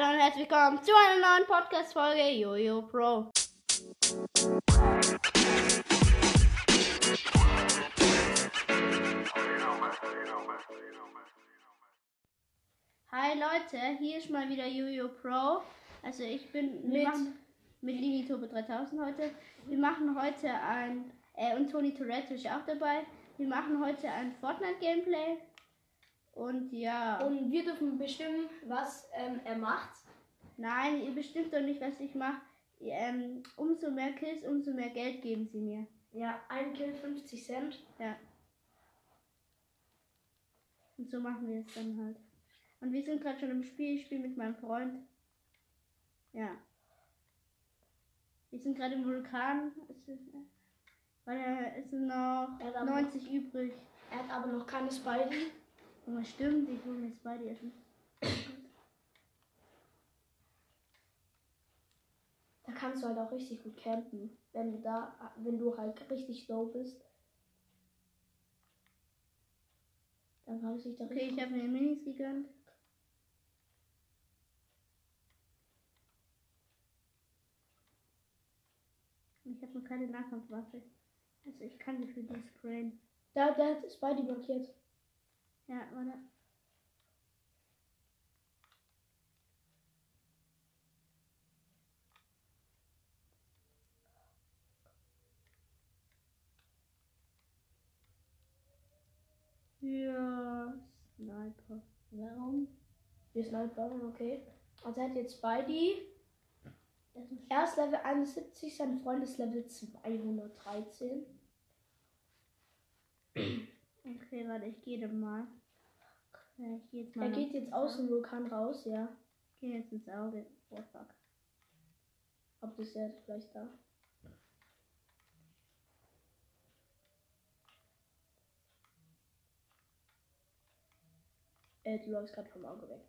Hallo und herzlich willkommen zu einer neuen Podcast-Folge Jojo Pro. Hi Leute, hier ist mal wieder Jojo Pro. Also ich bin Mit- machen, mit Lini Tobe 3000 heute. Wir machen heute ein äh, und Toni Toretto ist auch dabei. Wir machen heute ein Fortnite Gameplay. Und ja. Und wir dürfen bestimmen, was ähm, er macht. Nein, ihr bestimmt doch nicht, was ich mache. Ähm, umso mehr Kills, umso mehr Geld geben sie mir. Ja, ein Kill 50 Cent. Ja. Und so machen wir es dann halt. Und wir sind gerade schon im Spiel. Ich spiele mit meinem Freund. Ja. Wir sind gerade im Vulkan. Es ist, weil äh, noch Er hat aber 90 übrig. Er hat aber noch keine Spidey. Oh, stimmt, ich hole jetzt beide essen. Da kannst du halt auch richtig gut campen. Wenn du da, wenn du halt richtig low bist. Dann kann sich da Okay, ich habe mir Minis gegönnt. Ich habe noch keine Nahkampfwaffe. Also ich kann die für die sprayen. Da, der hat Spidey blockiert. Ja, warte. Ja, Sniper. Warum? Wir snipern, okay. Also er hat jetzt Spidey. Er ist Level 71, sein Freund ist Level 213. Okay, warte, ich gehe dann mal. Ich jetzt mal. Er geht jetzt aus dem Vulkan raus, ja. Ich gehe jetzt ins Auge. Oh fuck. Ob das jetzt vielleicht da. Äh, du läufst gerade vom Auge weg.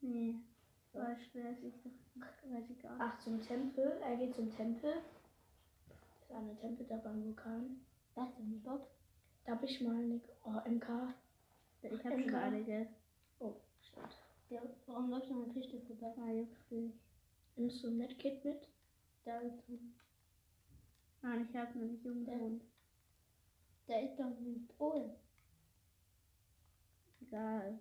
Nee. War schwer, doch. Weiß ich gar nicht. Ach, zum Tempel. Er geht zum Tempel. Das ist eine Tempel da beim Vulkan. Was denn, Bob? Da hab ich mal eine oh, MK. Ich habe MK. schon gell? Oh, stimmt. Ja, warum läufst du an der Kiste vorbei? Ah, juckt dich. Nimmst du ein Medkit mit? Da ist. Nein, ich habe noch nicht umgewohnt. Da ist doch ein Pol. Egal.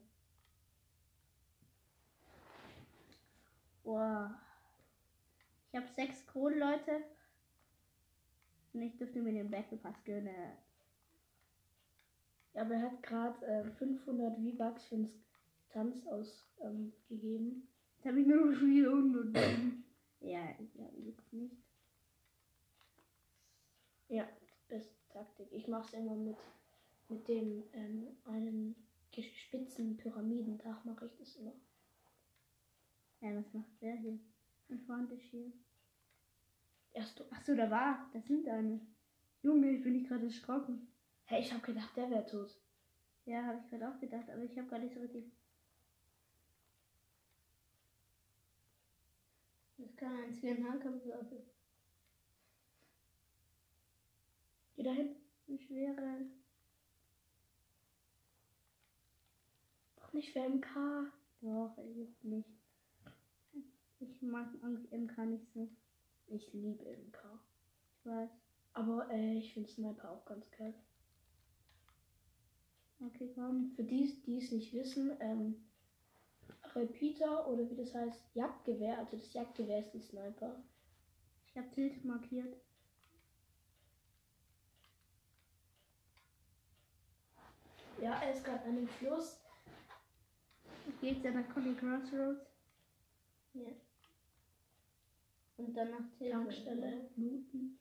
Boah. Ich habe sechs Kronen, Leute. Und ich dürfte mir den Battle Pass gönnen. Ja, aber er hat gerade äh, 500 V-Bucks für den Tanz ausgegeben. Ähm. Jetzt habe ich nur noch 400. ja, ich glaube, juckt nicht. Ja, beste Taktik. Ich mache es immer mit, mit dem ähm, einen spitzen Pyramidendach mache ich das immer. Ja, was macht der hier? Mein Freund ist hier. Erst du. Achso, da war. Da sind eine. Junge, ich bin nicht gerade erschrocken. Hey, ich habe gedacht, der wäre tot. Ja, habe ich gerade auch gedacht, aber ich habe gar nicht so richtig. Das kann ein Nahkampfwaffe. Geh dahin. Eine schwere. Doch nicht für MK. Doch, er juckt nicht. Ich mag MK nicht so. Ich liebe MK. Ich weiß. Aber äh, ich finde Sniper auch ganz geil. Okay, komm. Für die, die es nicht wissen, ähm, Repeater oder wie das heißt, Jagdgewehr, also das Jagdgewehr ist die Sniper. Ich habe Tilt markiert. Ja, er ist gerade an dem Fluss. Gehe jetzt nach Conny Crossroads. Ja. Und dann nach Tilburg. Tankstelle, looten.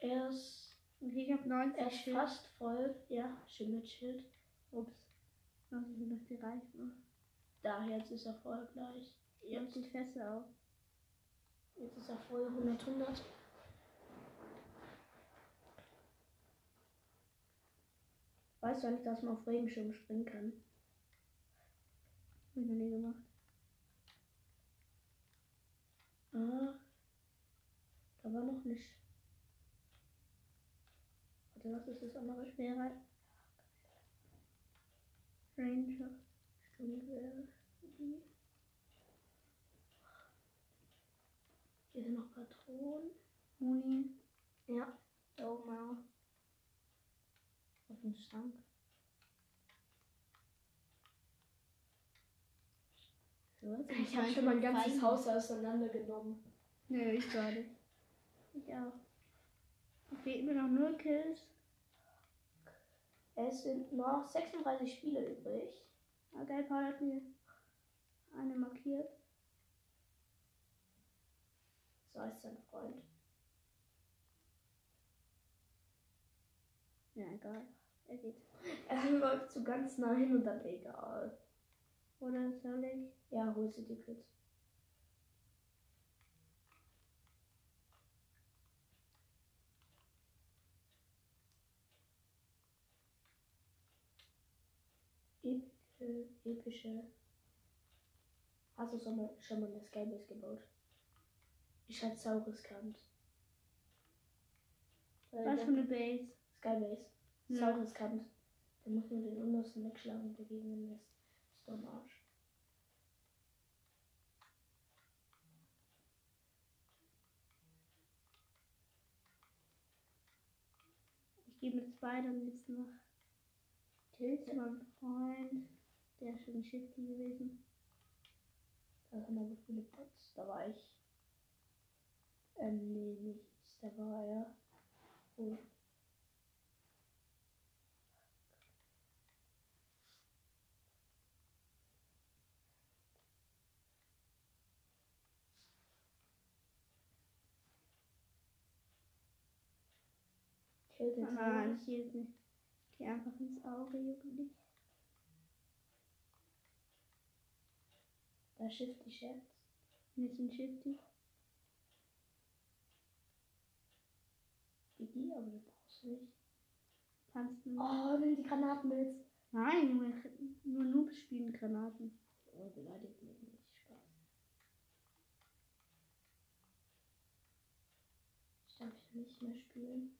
Er ist, Okay, ich habe 90 er ist Schild. fast voll. Ja, schön mit Schild. Ups. Was ist noch die Reifen? Da, jetzt ist er voll gleich. Jetzt die Fässer auf. jetzt ist er voll 100, 100. Weißt du eigentlich, dass man auf Regenschirm springen kann? Hab ich noch nie gemacht. Ah, da war noch nicht. Warte, was ist das andere? Schwerer. Ranger. Sturmgewehr. Hier sind noch Patronen. Muni. Ja. Da oben auch. Auf dem Schrank. So, Ich habe schon mein ganzes Haus auseinandergenommen. Nö, ich nicht. Ich auch. Fehlt mir noch nur Kills. Es sind noch 36 Spiele übrig. Ah, geil, Paul hat mir eine markiert. So heißt sein Freund. Ja, egal. Er geht. Er läuft so ganz nah hin und dann egal. Oder soll ich? Ja, holst du die Kids. Epische, epische. Hast du schon mal, schon mal eine Skybase gebaut? Ich hab Sauriskant. Was für eine Base? Skybase. Ja. Sauriskant. Der muss nur den untersten wegschlagen den Rest. Ist am Arsch. Ich gebe mit zwei dann jetzt noch zu meinem Freund. Der ist schon shifty gewesen. Da sind aber viele Bots. Da war ich. Ähm, nee, nicht. Da war er. Oh. Saurus. ich hielt nicht. Geh einfach ins Auge, Jugendlich. Da schifft die Chefs. Wir sind shifty. Wie die, aber du brauchst nicht. Kannst du. Oh, nimm die Granaten mit. Nein, Junge, nur Noobs spielen Granaten. Oh, beleidigt mich nicht. Spaß. Ich darf ja nicht mehr spielen.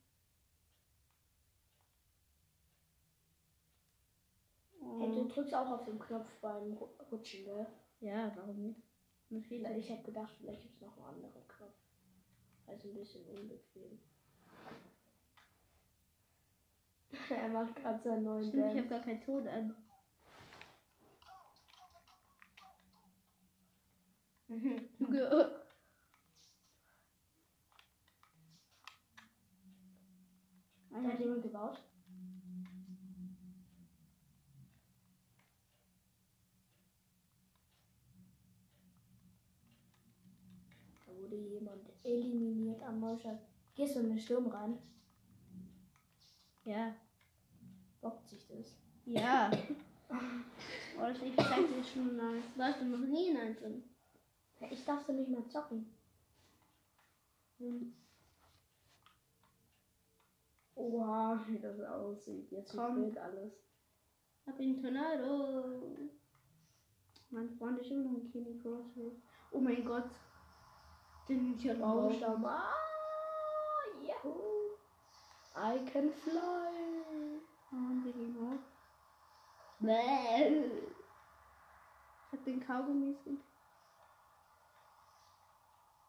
Hey, du Oh. drückst auch auf den Knopf beim Ru- Rutschen, gell? Ja, warum nicht? Ich habe gedacht, vielleicht gibt es noch einen anderen Knopf. Also ein bisschen unbequem. er macht gerade seinen neuen Stimmt, ich habe Dance. gar keinen Ton an. Hat jemand gebaut. Da wurde jemand eliminiert am Mausschlag. Gehst du in den Sturm rein? ja. Bockt sich das? Ja. Oh, das ich zeig dir schon mal. Warst du noch nie in einem drin? Ich darf so nicht mehr zocken. Hm. Oha, wie das aussieht. Jetzt fehlt alles. Hab ihn Tornado. Mein Freund ist immer noch ein Kenny Crossway. Oh mein Gott. Den ich Baumstamm. Ah, Yahoo! I can fly. Und gehen hoch. Bäh. Hab den Kaugummi.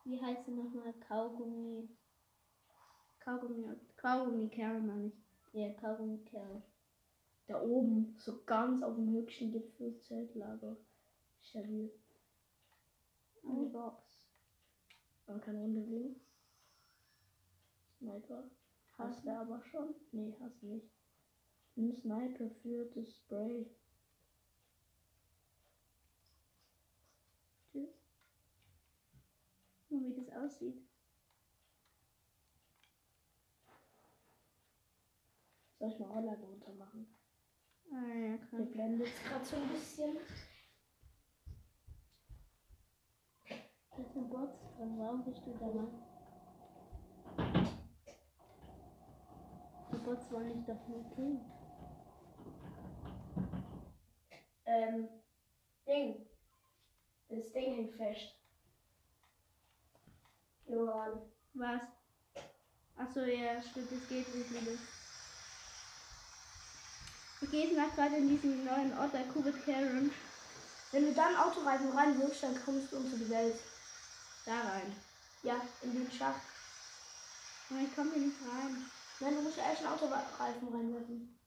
Wie heißt sie nochmal? Kaugummi. Kaugummi. Kaugummi Kerl, meine ich. Ja, Kaugummi-Kerl. Da oben, so ganz auf dem höchsten Gipfel, Zeltlager. Stabil. An die Box. Man kann runterlegen. Sniper. Hast du aber schon? Nee, hast du nicht. Ein Sniper für das Spray. Tschüss. Nur wie das aussieht. Soll ich mal Rollladen runter machen? Ah ja, Wir krass. blenden jetzt gerade so ein bisschen. Da sind Bots drin. Warum bist du da rein? Die Bots wollen doch nur killen. Ähm, Ding. Das Ding hängt fest. Johann. Was? Achso, ja, stimmt, es geht nicht wieder. Wir gehen nach gerade in diesen neuen Ort der Kubit Karen. Wenn du dann Autoreifen reinwirfst, dann kommst du unter die Welt. Da rein. Ja, in den Schacht. Nein, ich komme hier nicht rein. Nein, du musst erst einen Autoreifen reinwerfen.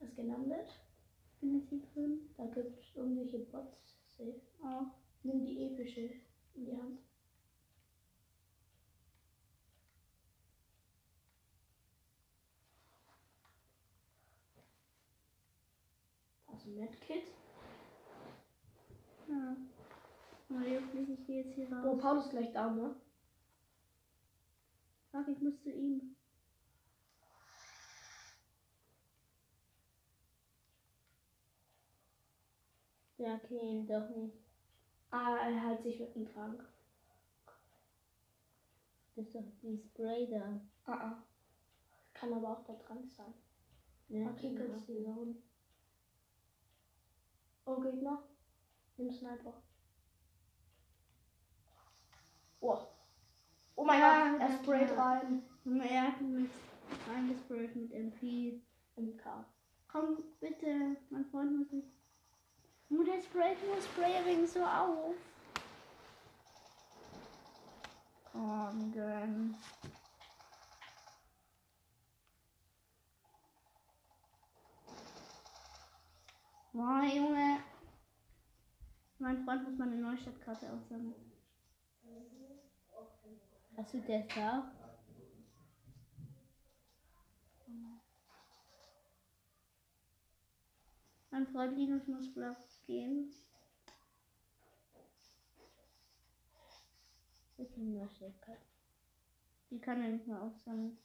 Was gelandet? Bin jetzt hier drin? Da gibt es irgendwelche Bots. Safe. Auch. Nimm die epische in die Hand. Also Medkit. Ja. Mario, ich gehe jetzt hier Oh, raus. Paul ist gleich da, ne? Fuck, ich muss zu ihm. Ja, okay, doch nicht. Ah, er hält sich mit dem Trank. Das ist doch die Spray da. Ah, ah. Kann aber auch der Trank sein. Ja, Okay, genau. kurz die Zone. Oh, Gegner. Nimm Sniper. Oh. Oh mein Ja, Gott, er sprayt ja. rein. Er hat mich reingesprayt mit MP. MK. Komm, bitte. Mein Freund muss nicht. Nur der sprayt nur Sprayring so auf. Komm, gönn. Boah, Junge. Mein Freund muss meine Neustadtkarte. Hast du das auch? Mein Freund Linus muss Block gehen. Ist eine Neustadt. Die kann er nicht mehr aufsammeln.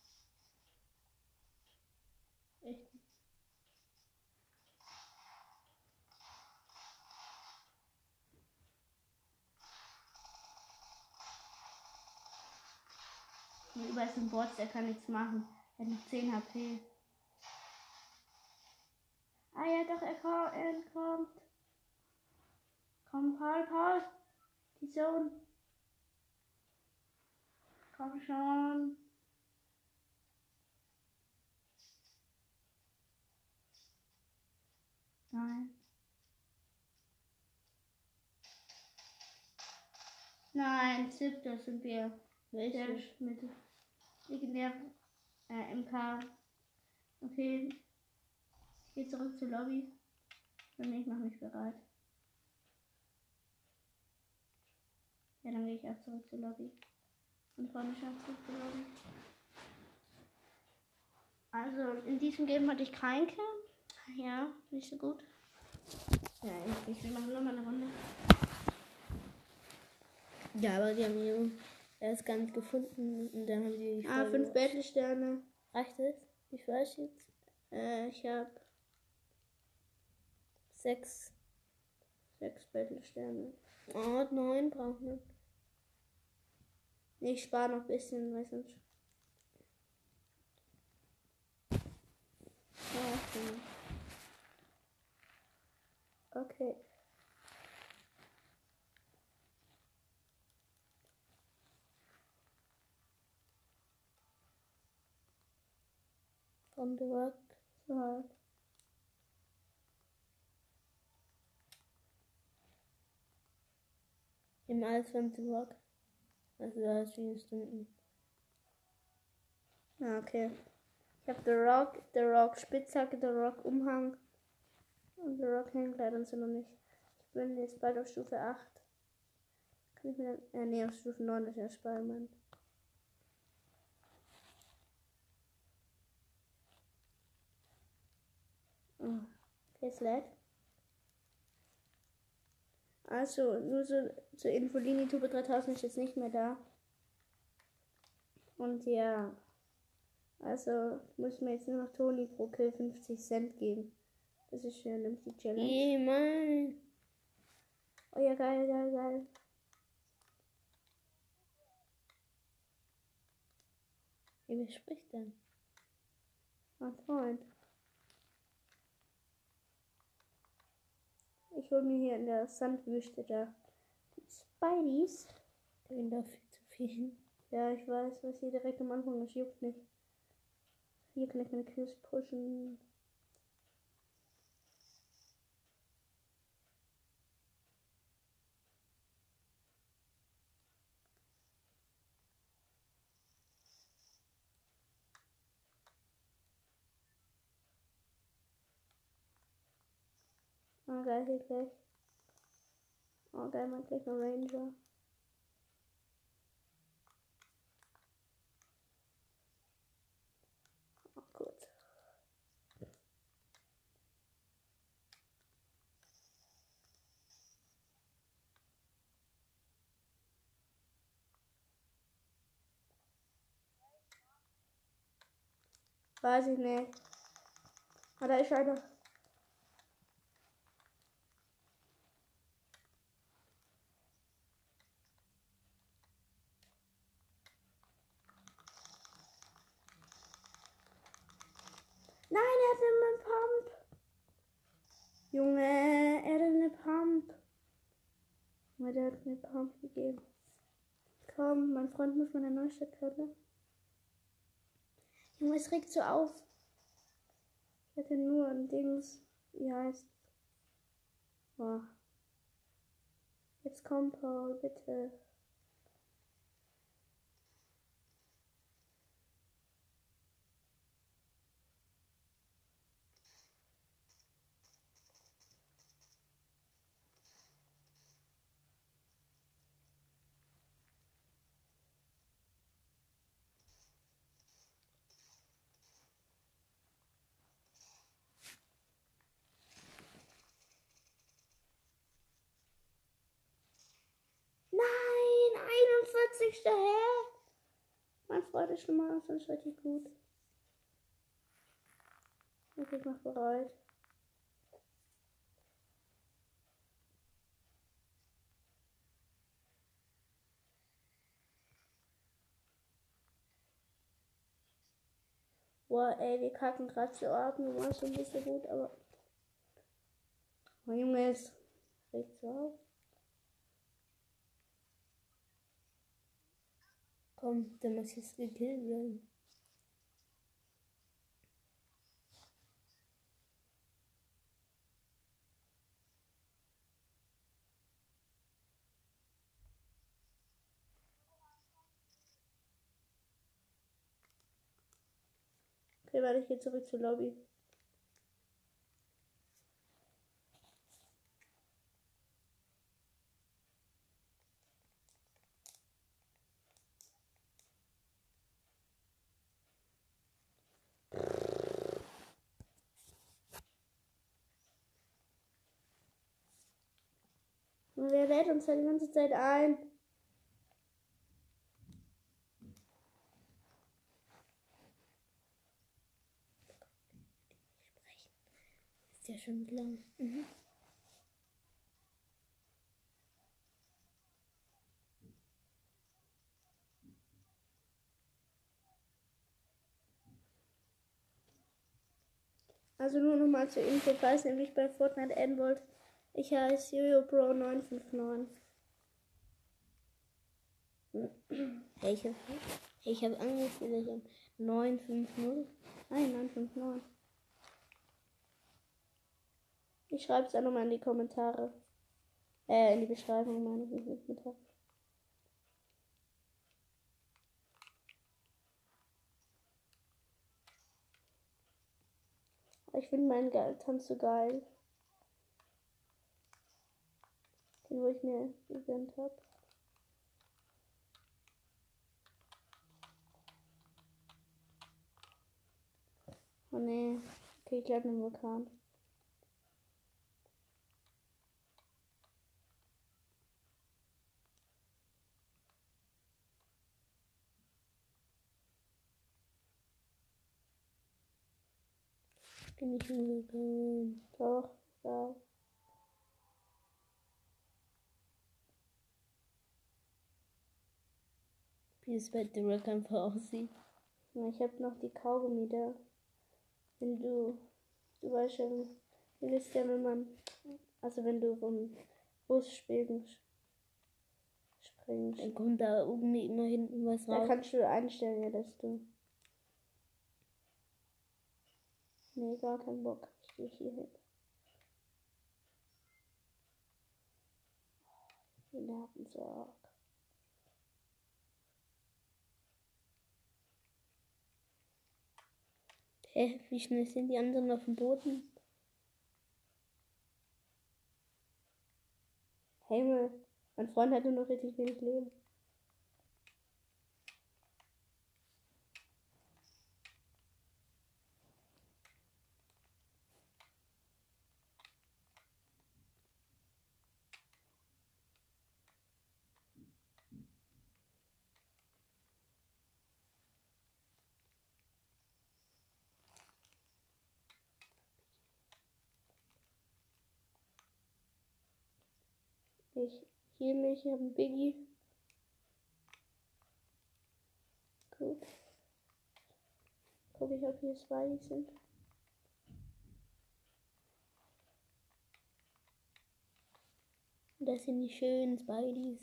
Überall sind Bots, der kann nichts machen. Er hat noch 10 HP. Ah ja, doch, er kommt. Er kommt. Komm, Paul, Paul. Die Zone. Komm schon. Nein. Nein, Zip, das sind wir. Der Welche? Legendär äh, MK. Okay. Ich gehe zurück zur Lobby. Und ich mache mich bereit. Ja, dann gehe ich auch zurück zur Lobby. Und Freunde schauen zurück zur Lobby. Also, in diesem Game hatte ich keinen Kill. Ja, nicht so gut. Ja, ich, wir machen nochmal eine Runde. Ja, aber die haben ihn erst gar nicht gefunden und dann haben die Ah, fünf Battle-Sterne. Reicht es? Wie viel du jetzt? Äh, ich habe Sechs. sechs Battle-Sterne. Oh, neun brauchen wir. Nee, ich spare noch ein bisschen, weil sonst. Ja, okay. Okay. Work. So halt. Im alles from the work. Also hast vier Stunden. Ja, okay. Ich habe The Rock, The Rock Spitzhacke, The Rock Umhang und The Rock Hängkleid und so noch nicht. Ich bin jetzt bald auf Stufe 8. Kann ich mir dann, äh, nee, auf Stufe 9 ist ja Spider-Man. Oh, okay, es lädt. Also, nur so zur Info, Linitube 3000 ist jetzt nicht mehr da. Und ja, also muss mir jetzt nur noch Toni pro Kill 50 Cent geben. Das ist schön, nimmst die Challenge. Ey, Mann. Oh ja, geil, geil, geil. Ey, wer spricht denn? Mein Freund. Ich hol mir hier in der Sandwüste da die Spideys. Der will da viel zu viel. Ja, ich weiß, was hier direkt am Anfang ist. Juckt nicht. Hier kann ich meine Kills pushen. Geil, hier gleich. Oh, geil, man gleich noch Ranger. Oh, gut. Weiß ich nicht. Ah, da ist einer. Nein, er hat eine Pump. Junge, er hat eine Pump. Junge, der hat mir Pump gegeben. Komm, mein Freund muss meine Neustadtkarte. Junge, es regt so auf. Ich hatte nur ein Dings. Wie heißt. Boah. Jetzt komm, Paul, bitte. Nein, 41. Hä? Mein Freund ist schon mal sonst richtig gut. Okay, ich mach bereit. Boah, ey, wir kacken gerade zu. Du warst schon nicht so gut, aber. Oh, Junge, es regt so auf. Komm, der muss jetzt gekillt werden. Okay, warte, ich gehe zurück zur Lobby. Und wer lädt uns da die ganze Zeit ein? Ist ja schon lang. Mhm. Also nur noch mal zur Info, falls ihr mich bei Fortnite adden wollt. Ich heiße YoYoBro959. Hey, ich habe ich hab angefühlt, ich habe 950. Nein, 959. Ich schreibe es auch nochmal in die Kommentare. Äh, in die Beschreibung meine ich in die Kommentare. Ich finde meinen Tanz so geil. Den, wo ich mir gegönnt habe. Oh nee. Okay, ich glaube einen Vulkan. Bin ich umgegangen. Doch, ja. Wie es bei Rock einfach aussieht. Ich habe noch die Kaugummi da. Wenn du, du weißt ja, ihr wisst ja, wenn man, also wenn du vom Bus spielen bringt. Dann kommt da irgendwie immer hinten was Da raus. kannst du einstellen, ja, dass du. Nee, gar keinen Bock. Ich gehe hier hin. Die Nerven so Hä, wie schnell sind die anderen auf dem Boden? Himmel, mein Freund hatte noch richtig wenig Leben. Ich heal mich, ich habe einen Biggie. Gut. Guck ich, ob hier zwei sind. Das sind die schönen Spideys.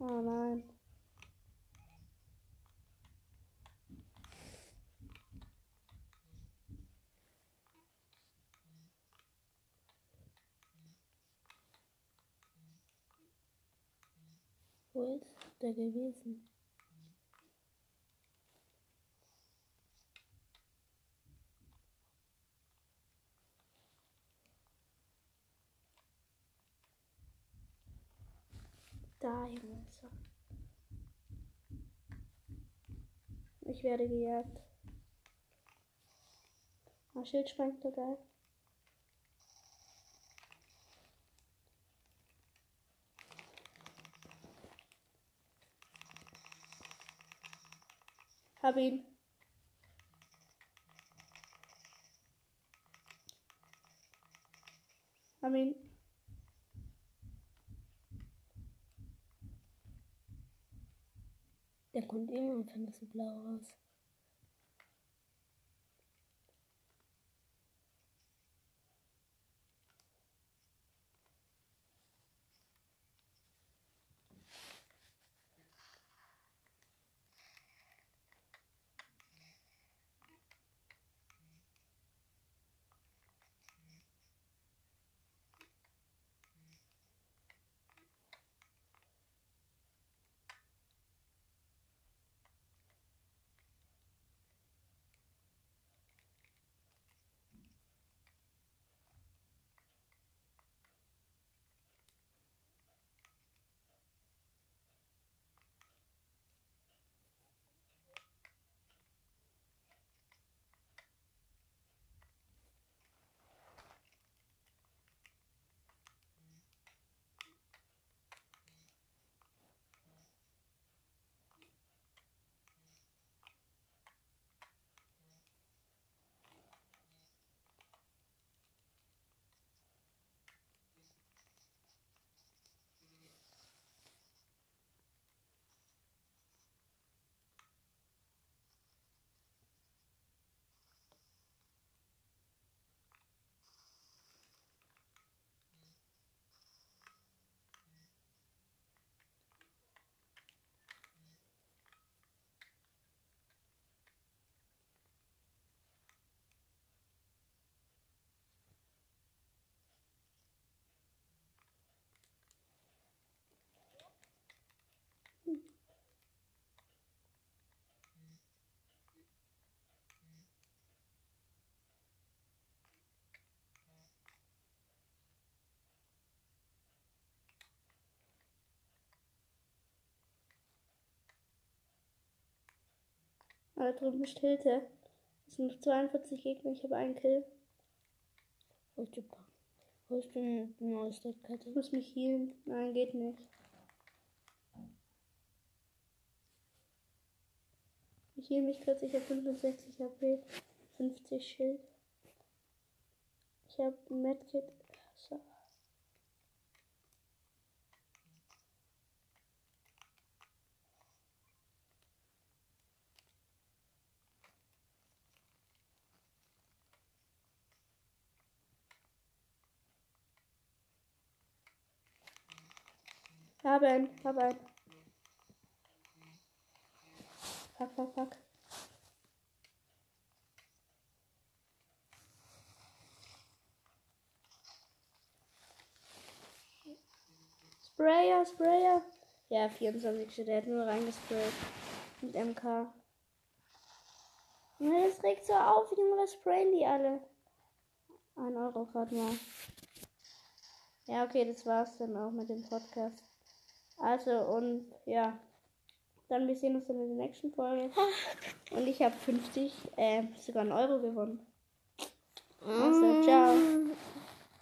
Oh nein. Wo ist der gewesen? Da, ist er. Ich werde gejagt. Ah, Schild sprengt geil. Hab ihn. Hab ihn. Der kommt immer und fand das blau raus. Da drüben ist Hilfe. Es sind noch 42 Gegner, ich habe einen Kill. Holst du, holst du eine neue Stadtkarte? Ich muss mich healen. Nein, geht nicht. Ich heal mich kurz, ich habe 65 HP, 50 Schild. Ich habe Medkit. So. Hab einen, hab einen. Fuck, fuck, fuck. Sprayer, Sprayer. Ja, 24. Der hat nur reingesprayt. Mit MK. Ja, das regt so auf, Junge, was sprayen die alle? Ein Euro gerade mal. Ja, okay, das war's dann auch mit dem Podcast. Also, und ja. Dann wir sehen uns in der nächsten Folge. Und ich habe 50, äh, sogar einen Euro gewonnen. Also, ciao.